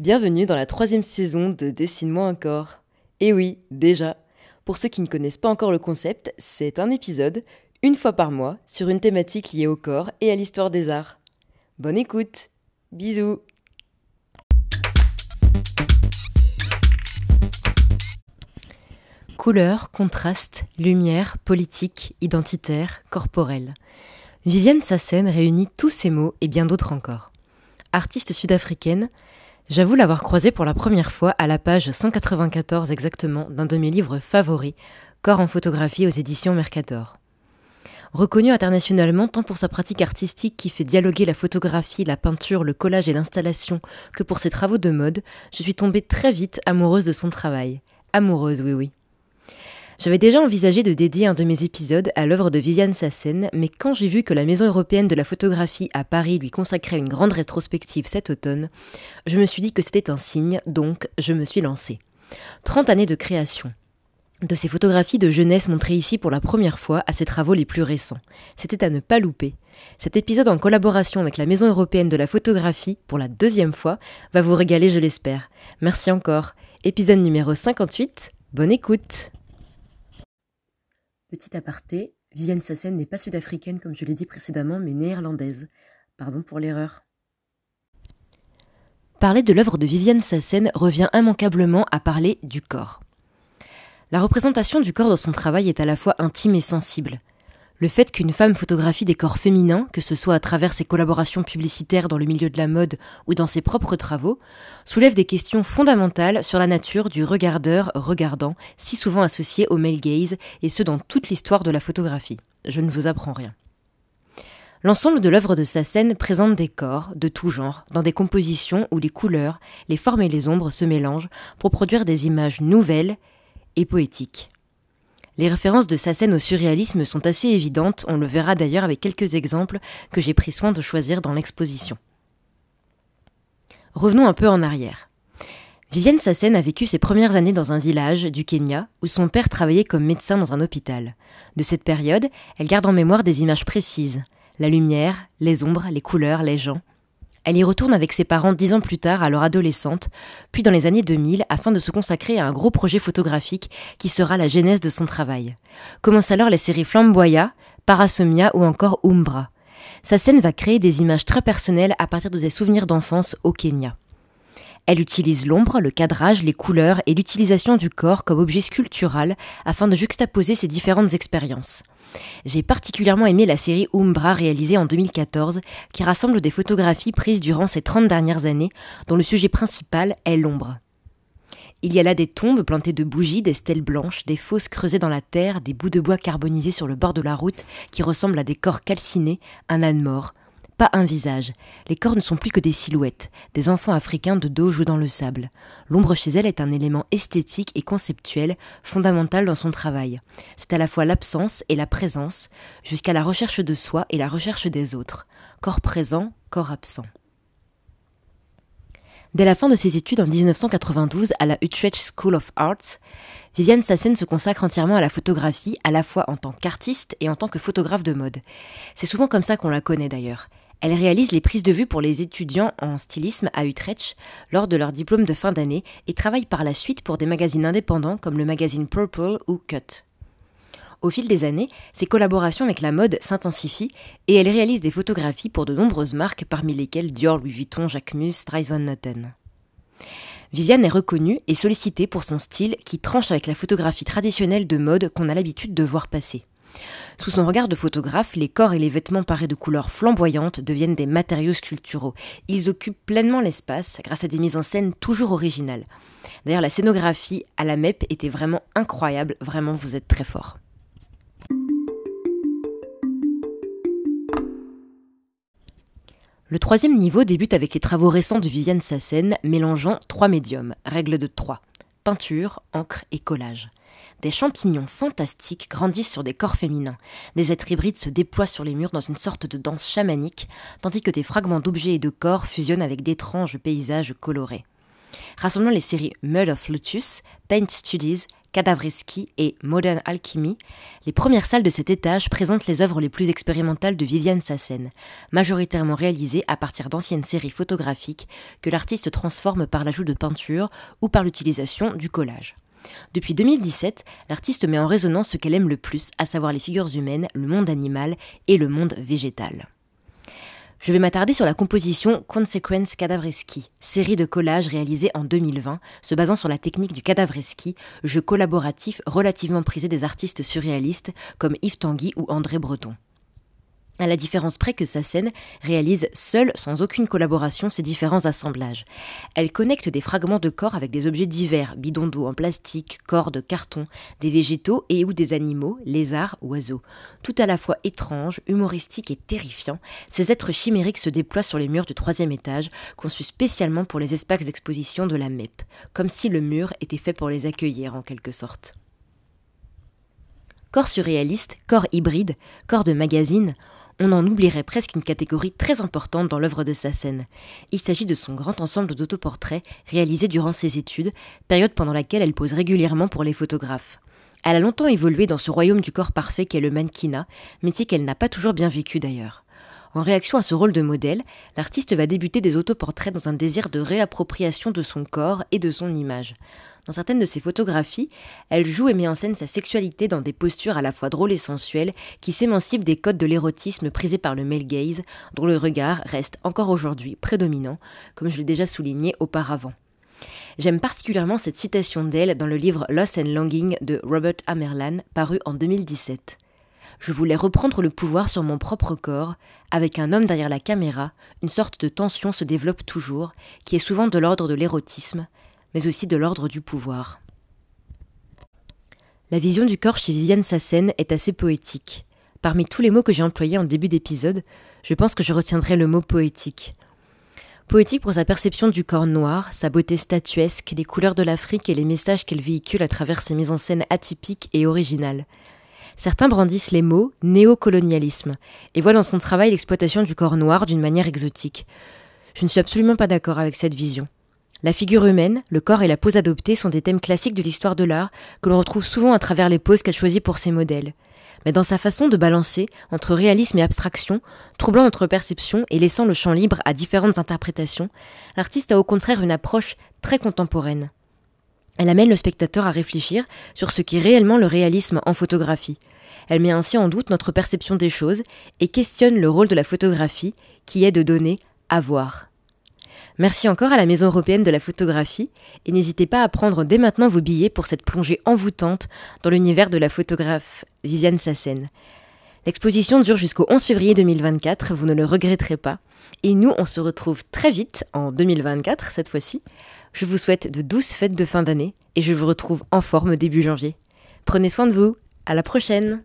Bienvenue dans la troisième saison de Dessine-moi un corps. Et oui, déjà. Pour ceux qui ne connaissent pas encore le concept, c'est un épisode, une fois par mois, sur une thématique liée au corps et à l'histoire des arts. Bonne écoute Bisous Couleurs, contrastes, lumière, politique, identitaire, corporel. Viviane Sassen réunit tous ces mots et bien d'autres encore. Artiste sud-africaine, j'avoue l'avoir croisée pour la première fois à la page 194 exactement d'un de mes livres favoris, Corps en photographie aux éditions Mercator. Reconnue internationalement tant pour sa pratique artistique qui fait dialoguer la photographie, la peinture, le collage et l'installation que pour ses travaux de mode, je suis tombée très vite amoureuse de son travail. Amoureuse, oui oui. J'avais déjà envisagé de dédier un de mes épisodes à l'œuvre de Viviane Sassen, mais quand j'ai vu que la Maison européenne de la photographie à Paris lui consacrait une grande rétrospective cet automne, je me suis dit que c'était un signe, donc je me suis lancée. 30 années de création. De ces photographies de jeunesse montrées ici pour la première fois à ses travaux les plus récents. C'était à ne pas louper. Cet épisode en collaboration avec la Maison européenne de la photographie, pour la deuxième fois, va vous régaler, je l'espère. Merci encore. Épisode numéro 58. Bonne écoute. Petit aparté, Viviane Sassen n'est pas sud-africaine comme je l'ai dit précédemment, mais néerlandaise. Pardon pour l'erreur. Parler de l'œuvre de Viviane Sassen revient immanquablement à parler du corps. La représentation du corps dans son travail est à la fois intime et sensible. Le fait qu'une femme photographie des corps féminins, que ce soit à travers ses collaborations publicitaires dans le milieu de la mode ou dans ses propres travaux, soulève des questions fondamentales sur la nature du regardeur regardant, si souvent associé au male gaze, et ce dans toute l'histoire de la photographie. Je ne vous apprends rien. L'ensemble de l'œuvre de Sassen présente des corps de tout genre, dans des compositions où les couleurs, les formes et les ombres se mélangent pour produire des images nouvelles et poétiques. Les références de Sassen au surréalisme sont assez évidentes, on le verra d'ailleurs avec quelques exemples que j'ai pris soin de choisir dans l'exposition. Revenons un peu en arrière. Vivienne Sassen a vécu ses premières années dans un village du Kenya où son père travaillait comme médecin dans un hôpital. De cette période, elle garde en mémoire des images précises la lumière, les ombres, les couleurs, les gens. Elle y retourne avec ses parents dix ans plus tard, leur adolescente, puis dans les années 2000, afin de se consacrer à un gros projet photographique qui sera la genèse de son travail. Commencent alors les séries Flamboya, Parasomia ou encore Umbra. Sa scène va créer des images très personnelles à partir de ses souvenirs d'enfance au Kenya. Elle utilise l'ombre, le cadrage, les couleurs et l'utilisation du corps comme objet sculptural afin de juxtaposer ces différentes expériences. J'ai particulièrement aimé la série Umbra réalisée en 2014 qui rassemble des photographies prises durant ces 30 dernières années dont le sujet principal est l'ombre. Il y a là des tombes plantées de bougies, des stèles blanches, des fosses creusées dans la terre, des bouts de bois carbonisés sur le bord de la route qui ressemblent à des corps calcinés, un âne mort, pas un visage. Les corps ne sont plus que des silhouettes. Des enfants africains de dos jouent dans le sable. L'ombre chez elle est un élément esthétique et conceptuel fondamental dans son travail. C'est à la fois l'absence et la présence, jusqu'à la recherche de soi et la recherche des autres. Corps présent, corps absent. Dès la fin de ses études en 1992 à la Utrecht School of Arts, Viviane Sassen se consacre entièrement à la photographie, à la fois en tant qu'artiste et en tant que photographe de mode. C'est souvent comme ça qu'on la connaît d'ailleurs. Elle réalise les prises de vue pour les étudiants en stylisme à Utrecht lors de leur diplôme de fin d'année et travaille par la suite pour des magazines indépendants comme le magazine Purple ou Cut. Au fil des années, ses collaborations avec la mode s'intensifient et elle réalise des photographies pour de nombreuses marques parmi lesquelles Dior, Louis Vuitton, Jacquemus, Van Noten. Viviane est reconnue et sollicitée pour son style qui tranche avec la photographie traditionnelle de mode qu'on a l'habitude de voir passer. Sous son regard de photographe, les corps et les vêtements parés de couleurs flamboyantes deviennent des matériaux sculpturaux. Ils occupent pleinement l'espace grâce à des mises en scène toujours originales. D'ailleurs, la scénographie à la MEP était vraiment incroyable. Vraiment, vous êtes très fort. Le troisième niveau débute avec les travaux récents de Viviane Sassen, mélangeant trois médiums, règle de trois peinture, encre et collage. Des champignons fantastiques grandissent sur des corps féminins. Des êtres hybrides se déploient sur les murs dans une sorte de danse chamanique, tandis que des fragments d'objets et de corps fusionnent avec d'étranges paysages colorés. Rassemblant les séries Mud of Lotus, Paint Studies, Cadavreski et Modern Alchemy, les premières salles de cet étage présentent les œuvres les plus expérimentales de Viviane Sassen, majoritairement réalisées à partir d'anciennes séries photographiques que l'artiste transforme par l'ajout de peinture ou par l'utilisation du collage. Depuis 2017, l'artiste met en résonance ce qu'elle aime le plus, à savoir les figures humaines, le monde animal et le monde végétal. Je vais m'attarder sur la composition Consequence Cadavreski, série de collages réalisés en 2020, se basant sur la technique du cadavreski, jeu collaboratif relativement prisé des artistes surréalistes comme Yves Tanguy ou André Breton à la différence près que sa scène réalise seule, sans aucune collaboration, ces différents assemblages. Elle connecte des fragments de corps avec des objets divers, bidons d'eau en plastique, cordes, carton, des végétaux et ou des animaux, lézards, oiseaux. Tout à la fois étrange, humoristique et terrifiant, ces êtres chimériques se déploient sur les murs du troisième étage, conçus spécialement pour les espaces d'exposition de la MEP, comme si le mur était fait pour les accueillir en quelque sorte. Corps surréaliste, corps hybride, corps de magazine, on en oublierait presque une catégorie très importante dans l'œuvre de Sassen. Il s'agit de son grand ensemble d'autoportraits réalisés durant ses études, période pendant laquelle elle pose régulièrement pour les photographes. Elle a longtemps évolué dans ce royaume du corps parfait qu'est le mannequinat, métier qu'elle n'a pas toujours bien vécu d'ailleurs. En réaction à ce rôle de modèle, l'artiste va débuter des autoportraits dans un désir de réappropriation de son corps et de son image. Dans certaines de ses photographies, elle joue et met en scène sa sexualité dans des postures à la fois drôles et sensuelles qui s'émancipent des codes de l'érotisme prisés par le male gaze, dont le regard reste encore aujourd'hui prédominant, comme je l'ai déjà souligné auparavant. J'aime particulièrement cette citation d'elle dans le livre Loss and Longing de Robert Amerlan, paru en 2017. Je voulais reprendre le pouvoir sur mon propre corps. Avec un homme derrière la caméra, une sorte de tension se développe toujours, qui est souvent de l'ordre de l'érotisme, mais aussi de l'ordre du pouvoir. La vision du corps chez Viviane Sassen est assez poétique. Parmi tous les mots que j'ai employés en début d'épisode, je pense que je retiendrai le mot poétique. Poétique pour sa perception du corps noir, sa beauté statuesque, les couleurs de l'Afrique et les messages qu'elle véhicule à travers ses mises en scène atypiques et originales. Certains brandissent les mots néocolonialisme et voient dans son travail l'exploitation du corps noir d'une manière exotique. Je ne suis absolument pas d'accord avec cette vision. La figure humaine, le corps et la pose adoptée sont des thèmes classiques de l'histoire de l'art que l'on retrouve souvent à travers les poses qu'elle choisit pour ses modèles. Mais dans sa façon de balancer entre réalisme et abstraction, troublant notre perception et laissant le champ libre à différentes interprétations, l'artiste a au contraire une approche très contemporaine. Elle amène le spectateur à réfléchir sur ce qu'est réellement le réalisme en photographie. Elle met ainsi en doute notre perception des choses et questionne le rôle de la photographie qui est de donner à voir. Merci encore à la Maison européenne de la photographie et n'hésitez pas à prendre dès maintenant vos billets pour cette plongée envoûtante dans l'univers de la photographe Viviane Sassen. L'exposition dure jusqu'au 11 février 2024, vous ne le regretterez pas. Et nous, on se retrouve très vite, en 2024 cette fois-ci. Je vous souhaite de douces fêtes de fin d'année et je vous retrouve en forme début janvier. Prenez soin de vous, à la prochaine